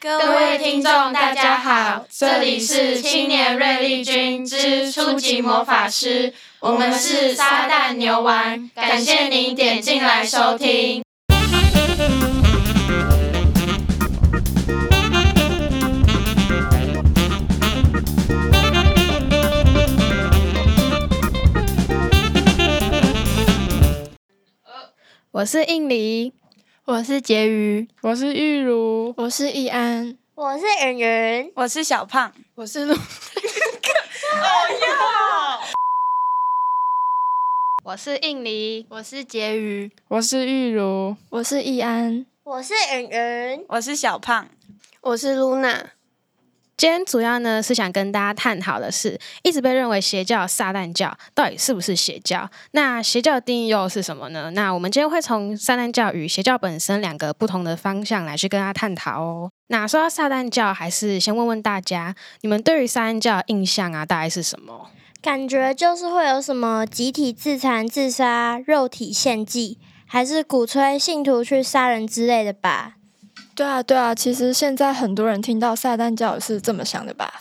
各位听众，大家好，这里是青年锐利军之初级魔法师，我们是撒旦牛丸，感谢您点进来收听。我是印尼，我是婕妤，我是玉如，我是易安，我是云云，我是小胖，我是陆。我是印尼，我是婕妤，我是玉如，我是易安，我是云云，我是小胖，我是露娜。今天主要呢是想跟大家探讨的是，一直被认为邪教撒旦教到底是不是邪教？那邪教的定义又是什么呢？那我们今天会从撒旦教与邪教本身两个不同的方向来去跟大家探讨哦。那说到撒旦教，还是先问问大家，你们对于撒旦教的印象啊，大概是什么？感觉就是会有什么集体自残、自杀、肉体献祭，还是鼓吹信徒去杀人之类的吧？对啊，对啊，其实现在很多人听到撒旦教是这么想的吧？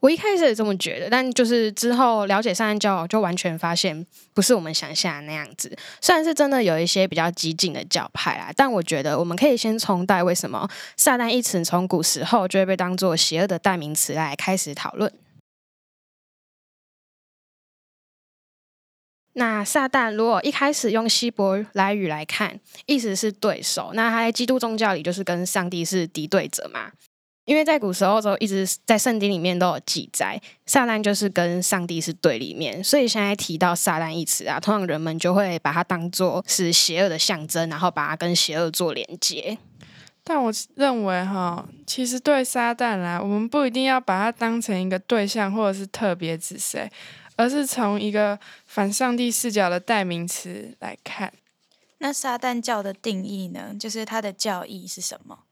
我一开始也这么觉得，但就是之后了解撒旦教，就完全发现不是我们想象那样子。虽然是真的有一些比较激进的教派啊，但我觉得我们可以先从带为什么撒旦一词从古时候就会被当做邪恶的代名词来开始讨论。那撒旦如果一开始用希伯来语来看，意思是对手。那他在基督宗教里就是跟上帝是敌对者嘛。因为在古时候时候一直在圣经里面都有记载，撒旦就是跟上帝是对立面。所以现在提到撒旦一词啊，通常人们就会把它当做是邪恶的象征，然后把它跟邪恶做连接。但我认为哈，其实对撒旦来，我们不一定要把它当成一个对象，或者是特别指谁。而是从一个反上帝视角的代名词来看。那撒旦教的定义呢？就是它的教义是什么？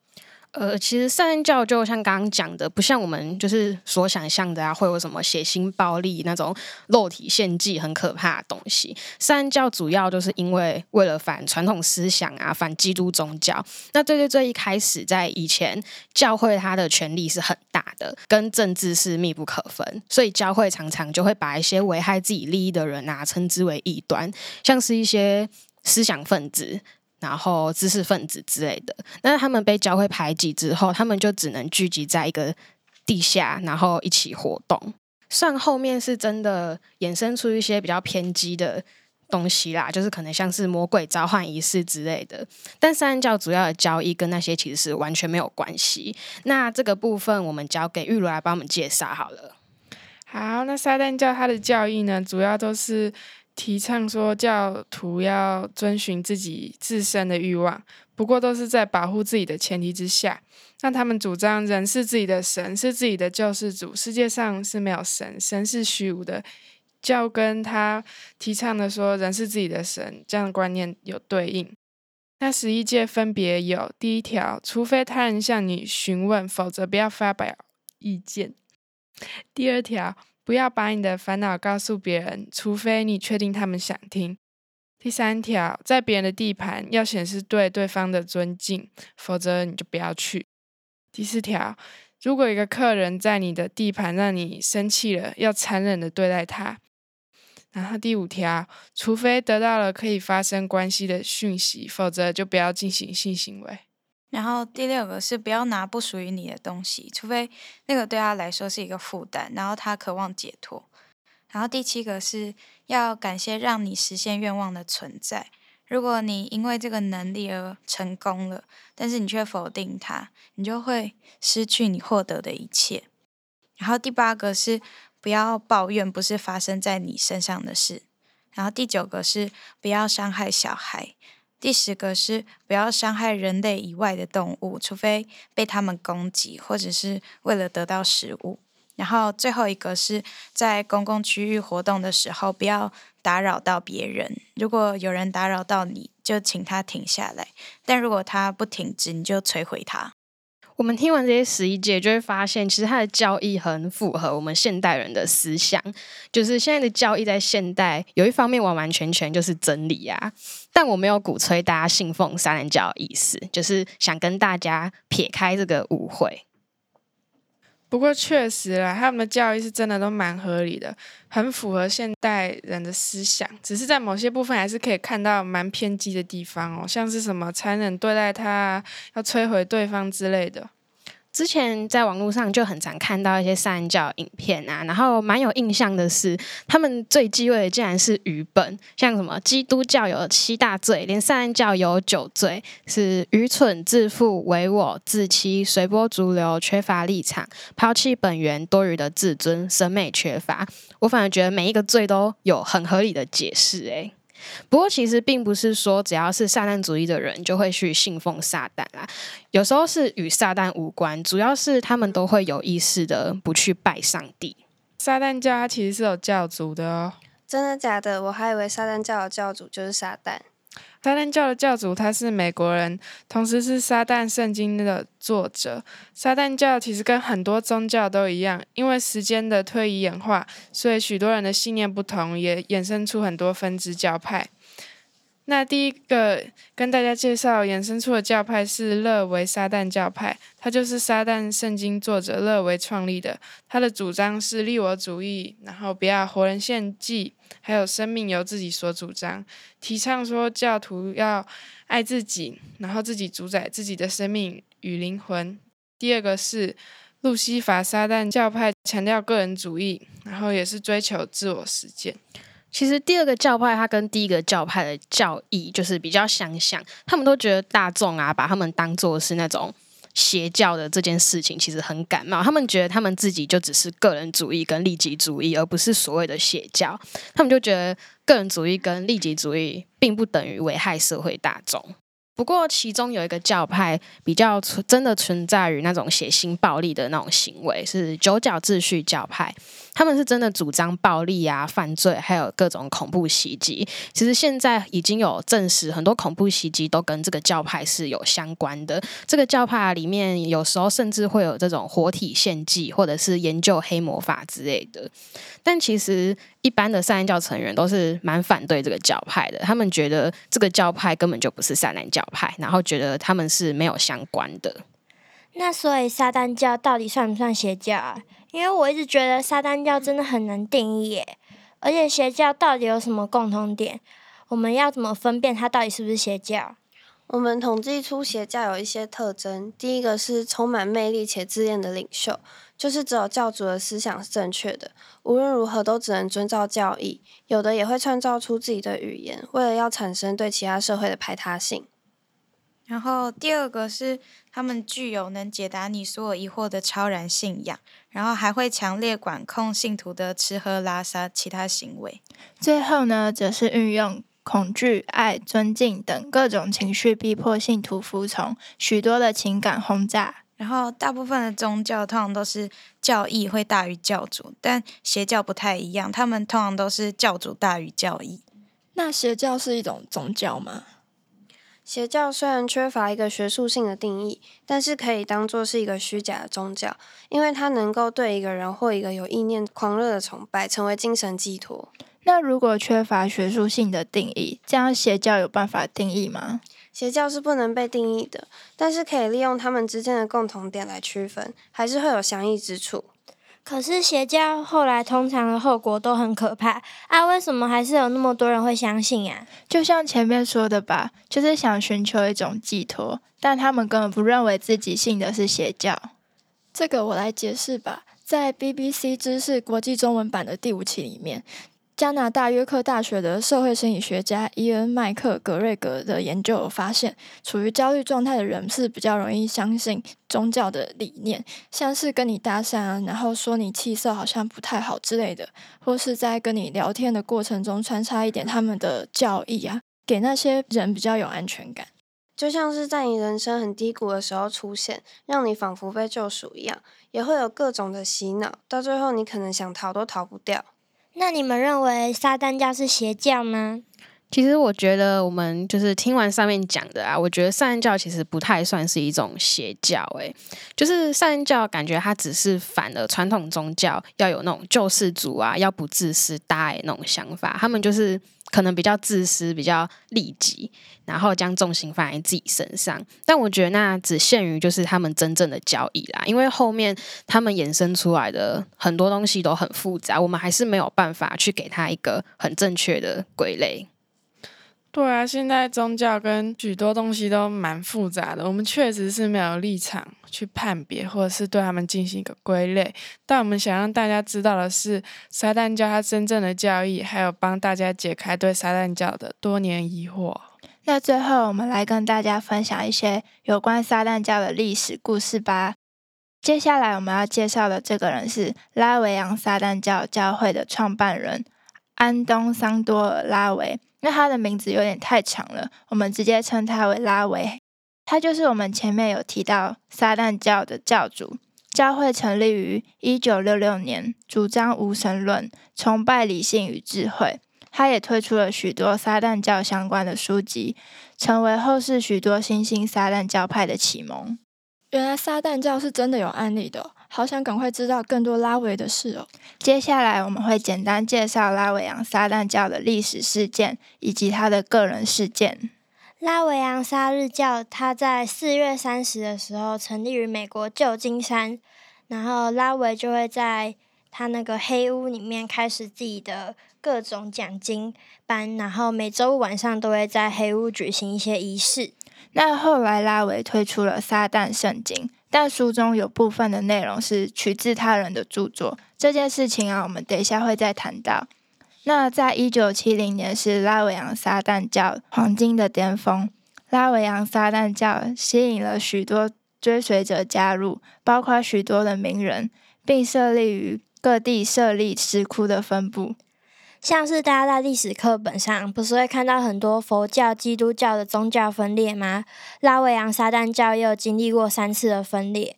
呃，其实撒旦教就像刚刚讲的，不像我们就是所想象的啊，会有什么血腥暴力那种肉体献祭很可怕的东西。撒旦教主要就是因为为了反传统思想啊，反基督宗教。那最最最一开始在以前，教会它的权力是很大的，跟政治是密不可分，所以教会常常就会把一些危害自己利益的人啊，称之为异端，像是一些思想分子。然后知识分子之类的，那他们被教会排挤之后，他们就只能聚集在一个地下，然后一起活动。算后面是真的衍生出一些比较偏激的东西啦，就是可能像是魔鬼召唤仪式之类的。但撒旦教主要的教义跟那些其实是完全没有关系。那这个部分我们交给玉如来帮我们介绍好了。好，那撒旦教它的教义呢，主要都是。提倡说教徒要遵循自己自身的欲望，不过都是在保护自己的前提之下。那他们主张人是自己的神，是自己的救世主，世界上是没有神，神是虚无的。教跟他提倡的说人是自己的神，这样的观念有对应。那十一诫分别有：第一条，除非他人向你询问，否则不要发表意见；第二条。不要把你的烦恼告诉别人，除非你确定他们想听。第三条，在别人的地盘要显示对对方的尊敬，否则你就不要去。第四条，如果一个客人在你的地盘让你生气了，要残忍的对待他。然后第五条，除非得到了可以发生关系的讯息，否则就不要进行性行为。然后第六个是不要拿不属于你的东西，除非那个对他来说是一个负担，然后他渴望解脱。然后第七个是要感谢让你实现愿望的存在。如果你因为这个能力而成功了，但是你却否定他，你就会失去你获得的一切。然后第八个是不要抱怨不是发生在你身上的事。然后第九个是不要伤害小孩。第十个是不要伤害人类以外的动物，除非被他们攻击或者是为了得到食物。然后最后一个是在公共区域活动的时候，不要打扰到别人。如果有人打扰到你，就请他停下来；但如果他不停止，你就摧毁他。我们听完这些十一届，就会发现，其实它的教义很符合我们现代人的思想。就是现在的教义在现代有一方面完完全全就是真理啊，但我没有鼓吹大家信奉三人教的意思，就是想跟大家撇开这个误会。不过确实啦，他们的教育是真的都蛮合理的，很符合现代人的思想。只是在某些部分还是可以看到蛮偏激的地方哦，像是什么残忍对待他，要摧毁对方之类的。之前在网络上就很常看到一些撒旦教影片啊，然后蛮有印象的是，他们最忌讳的竟然是愚笨，像什么基督教有七大罪，连撒旦教有九罪，是愚蠢、自负、唯我、自欺、随波逐流、缺乏立场、抛弃本源、多余的自尊、审美缺乏。我反而觉得每一个罪都有很合理的解释，诶。不过，其实并不是说只要是撒旦主义的人就会去信奉撒旦啦。有时候是与撒旦无关，主要是他们都会有意识的不去拜上帝。撒旦教它其实是有教主的哦。真的假的？我还以为撒旦教的教主就是撒旦。撒旦教的教主他是美国人，同时是撒旦圣经的作者。撒旦教其实跟很多宗教都一样，因为时间的推移演化，所以许多人的信念不同，也衍生出很多分支教派。那第一个跟大家介绍衍生出的教派是勒维撒旦教派，它就是撒旦圣经作者勒维创立的。他的主张是利我主义，然后不要活人献祭，还有生命由自己所主张，提倡说教徒要爱自己，然后自己主宰自己的生命与灵魂。第二个是路西法撒旦教派，强调个人主义，然后也是追求自我实践。其实第二个教派，它跟第一个教派的教义就是比较相像。他们都觉得大众啊，把他们当做是那种邪教的这件事情，其实很感冒。他们觉得他们自己就只是个人主义跟利己主义，而不是所谓的邪教。他们就觉得个人主义跟利己主义并不等于危害社会大众。不过，其中有一个教派比较存真的存在于那种血腥暴力的那种行为，是九角秩序教派。他们是真的主张暴力啊、犯罪，还有各种恐怖袭击。其实现在已经有证实，很多恐怖袭击都跟这个教派是有相关的。这个教派里面有时候甚至会有这种活体献祭，或者是研究黑魔法之类的。但其实一般的撒旦教成员都是蛮反对这个教派的，他们觉得这个教派根本就不是撒旦教派，然后觉得他们是没有相关的。那所以撒旦教到底算不算邪教啊？因为我一直觉得撒旦教真的很难定义耶，而且邪教到底有什么共同点？我们要怎么分辨它到底是不是邪教？我们统计出邪教有一些特征，第一个是充满魅力且自恋的领袖。就是只有教主的思想是正确的，无论如何都只能遵照教义。有的也会创造出自己的语言，为了要产生对其他社会的排他性。然后第二个是他们具有能解答你所有疑惑的超然信仰，然后还会强烈管控信徒的吃喝拉撒其他行为。最后呢，则是运用恐惧、爱、尊敬等各种情绪，逼迫信徒服从，许多的情感轰炸。然后，大部分的宗教通常都是教义会大于教主，但邪教不太一样，他们通常都是教主大于教义。那邪教是一种宗教吗？邪教虽然缺乏一个学术性的定义，但是可以当做是一个虚假的宗教，因为它能够对一个人或一个有意念狂热的崇拜，成为精神寄托。那如果缺乏学术性的定义，这样邪教有办法定义吗？邪教是不能被定义的，但是可以利用他们之间的共同点来区分，还是会有相异之处。可是邪教后来通常的后果都很可怕啊！为什么还是有那么多人会相信呀？就像前面说的吧，就是想寻求一种寄托，但他们根本不认为自己信的是邪教。这个我来解释吧，在 BBC 知识国际中文版的第五期里面。加拿大约克大学的社会心理学家伊恩·麦克格瑞格的研究发现，处于焦虑状态的人是比较容易相信宗教的理念，像是跟你搭讪啊，然后说你气色好像不太好之类的，或是在跟你聊天的过程中穿插一点他们的教义啊，给那些人比较有安全感，就像是在你人生很低谷的时候出现，让你仿佛被救赎一样，也会有各种的洗脑，到最后你可能想逃都逃不掉。那你们认为撒旦教是邪教吗？其实我觉得，我们就是听完上面讲的啊，我觉得撒旦教其实不太算是一种邪教，诶，就是撒旦教感觉它只是反了传统宗教要有那种救世主啊，要不自私大爱那种想法，他们就是可能比较自私，比较利己，然后将重心放在自己身上。但我觉得那只限于就是他们真正的交易啦，因为后面他们衍生出来的很多东西都很复杂，我们还是没有办法去给他一个很正确的归类。对啊，现在宗教跟许多东西都蛮复杂的，我们确实是没有立场去判别，或者是对他们进行一个归类。但我们想让大家知道的是，撒旦教它真正的教义，还有帮大家解开对撒旦教的多年疑惑。那最后，我们来跟大家分享一些有关撒旦教的历史故事吧。接下来我们要介绍的这个人是拉维扬撒旦教教会的创办人安东桑多尔拉维。那他的名字有点太长了，我们直接称他为拉维。他就是我们前面有提到撒旦教的教主。教会成立于一九六六年，主张无神论，崇拜理性与智慧。他也推出了许多撒旦教相关的书籍，成为后世许多新兴撒旦教派的启蒙。原来撒旦教是真的有案例的，好想赶快知道更多拉维的事哦。接下来我们会简单介绍拉维扬撒旦教的历史事件以及他的个人事件。拉维扬撒日教，他在四月三十的时候成立于美国旧金山，然后拉维就会在他那个黑屋里面开始自己的各种讲经班，然后每周五晚上都会在黑屋举行一些仪式。那后来拉维推出了《撒旦圣经》，但书中有部分的内容是取自他人的著作。这件事情啊，我们等一下会再谈到。那在一九七零年是拉维扬撒旦教黄金的巅峰，拉维扬撒旦教吸引了许多追随者加入，包括许多的名人，并设立于各地设立石窟的分布。像是大家在历史课本上不是会看到很多佛教、基督教的宗教分裂吗？拉维扬撒旦教也有经历过三次的分裂。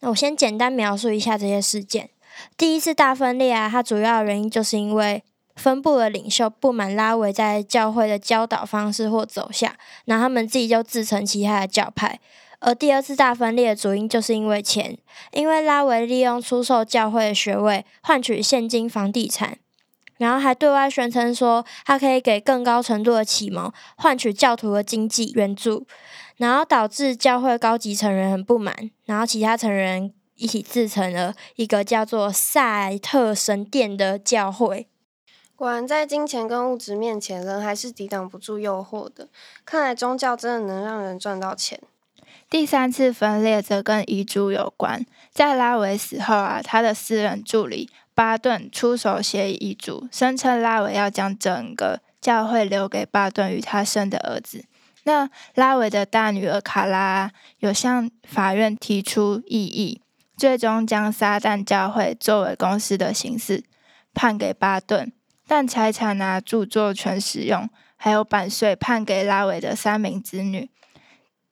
那我先简单描述一下这些事件。第一次大分裂啊，它主要原因就是因为分部的领袖不满拉维在教会的教导方式或走向，然后他们自己就自成其他的教派。而第二次大分裂的主因就是因为钱，因为拉维利用出售教会的学位换取现金房地产。然后还对外宣称说，他可以给更高程度的启蒙，换取教徒的经济援助，然后导致教会高级成员很不满，然后其他成员一起自成了一个叫做赛特神殿的教会。果然，在金钱跟物质面前，人还是抵挡不住诱惑的。看来宗教真的能让人赚到钱。第三次分裂则跟遗嘱有关，在拉维死后啊，他的私人助理。巴顿出手写遗嘱，声称拉维要将整个教会留给巴顿与他生的儿子。那拉维的大女儿卡拉有向法院提出异议，最终将撒旦教会作为公司的形式判给巴顿，但财产拿著作权使用还有版税判给拉维的三名子女。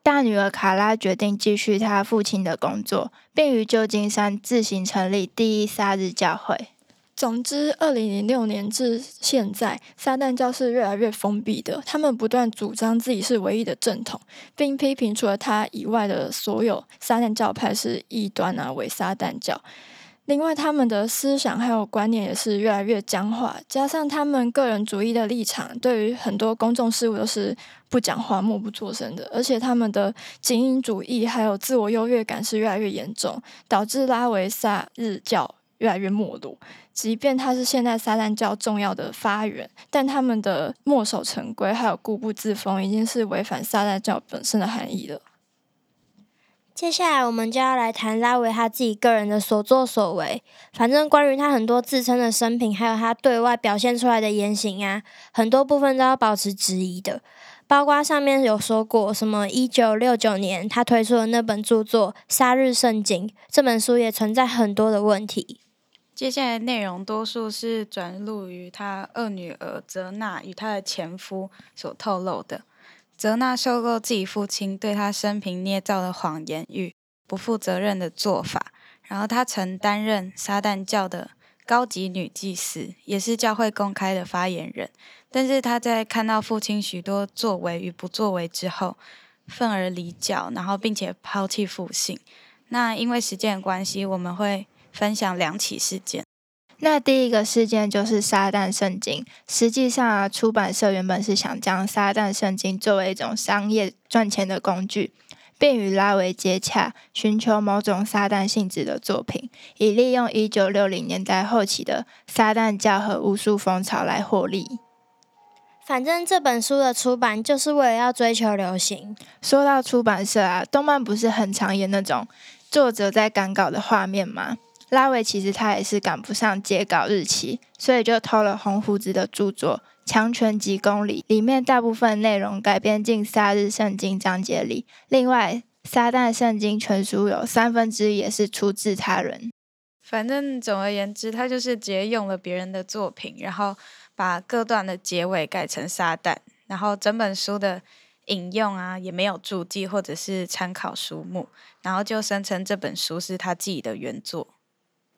大女儿卡拉决定继续她父亲的工作，并于旧金山自行成立第一撒日教会。总之，二零零六年至现在，撒旦教是越来越封闭的。他们不断主张自己是唯一的正统，并批评除了他以外的所有撒旦教派是异端啊，伪撒旦教。另外，他们的思想还有观念也是越来越僵化，加上他们个人主义的立场，对于很多公众事务都是不讲话、默不作声的。而且，他们的精英主义还有自我优越感是越来越严重，导致拉维萨日教越来越没落。即便他是现代撒旦教重要的发源，但他们的墨守成规还有固步自封，已经是违反撒旦教本身的含义了。接下来我们就要来谈拉维他自己个人的所作所为。反正关于他很多自称的生平，还有他对外表现出来的言行啊，很多部分都要保持质疑的。包括上面有说过，什么一九六九年他推出的那本著作《杀日圣经》，这本书也存在很多的问题。接下来内容多数是转录于他二女儿泽娜与她的前夫所透露的。泽娜受够自己父亲对他生平捏造的谎言与不负责任的做法，然后他曾担任撒旦教的高级女祭司，也是教会公开的发言人。但是他在看到父亲许多作为与不作为之后，愤而离教，然后并且抛弃父信。那因为时间的关系，我们会分享两起事件。那第一个事件就是撒旦圣经。实际上啊，出版社原本是想将撒旦圣经作为一种商业赚钱的工具，并与拉维接洽，寻求某种撒旦性质的作品，以利用一九六零年代后期的撒旦教和巫术风潮来获利。反正这本书的出版就是为了要追求流行。说到出版社啊，动漫不是很常演那种作者在赶稿的画面吗？拉维其实他也是赶不上截稿日期，所以就偷了红胡子的著作《强权几公里》，里面大部分内容改编进《撒日圣经》章节里。另外，《撒旦圣经》全书有三分之一也是出自他人。反正总而言之，他就是直接用了别人的作品，然后。把各段的结尾改成撒旦，然后整本书的引用啊也没有注记或者是参考书目，然后就声称这本书是他自己的原作。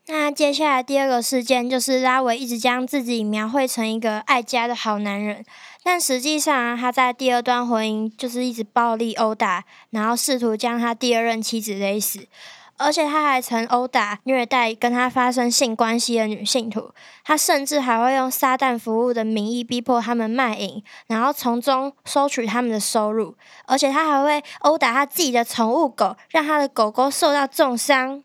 那接下来第二个事件就是拉维一直将自己描绘成一个爱家的好男人，但实际上，他在第二段婚姻就是一直暴力殴打，然后试图将他第二任妻子勒死。而且他还曾殴打、虐待跟他发生性关系的女信徒，他甚至还会用撒旦服务的名义逼迫他们卖淫，然后从中收取他们的收入。而且他还会殴打他自己的宠物狗，让他的狗狗受到重伤。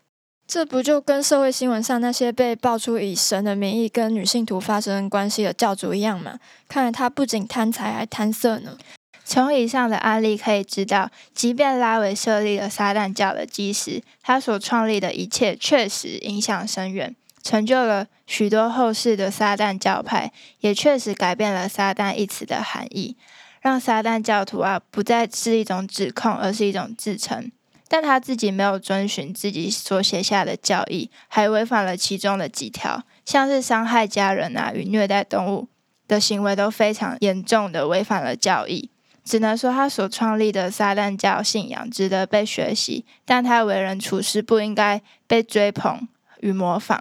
这不就跟社会新闻上那些被爆出以神的名义跟女信徒发生关系的教主一样吗？看来他不仅贪财还贪色呢。从以上的案例可以知道，即便拉维设立了撒旦教的基石，他所创立的一切确实影响深远，成就了许多后世的撒旦教派，也确实改变了“撒旦”一词的含义，让撒旦教徒啊不再是一种指控，而是一种自称。但他自己没有遵循自己所写下的教义，还违反了其中的几条，像是伤害家人啊与虐待动物的行为都非常严重的违反了教义。只能说他所创立的撒旦教信仰值得被学习，但他为人处事不应该被追捧与模仿。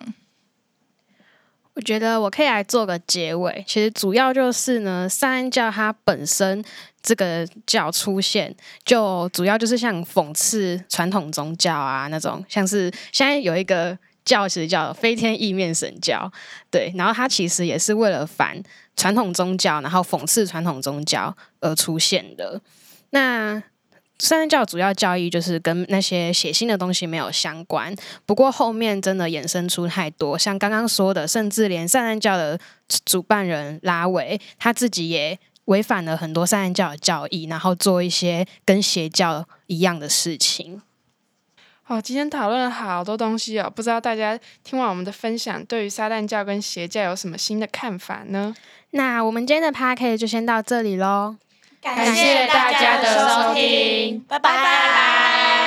我觉得我可以来做个结尾。其实主要就是呢，三教它本身这个教出现，就主要就是像讽刺传统宗教啊那种，像是现在有一个教其实叫飞天意面神教，对，然后它其实也是为了反。传统宗教，然后讽刺传统宗教而出现的。那撒旦教主要教义就是跟那些血腥的东西没有相关。不过后面真的衍生出太多，像刚刚说的，甚至连撒旦教的主办人拉维他自己也违反了很多撒旦教的教义，然后做一些跟邪教一样的事情。哦，今天讨论了好多东西哦，不知道大家听完我们的分享，对于撒旦教跟邪教有什么新的看法呢？那我们今天的 podcast 就先到这里喽，感谢大家的收听，拜拜。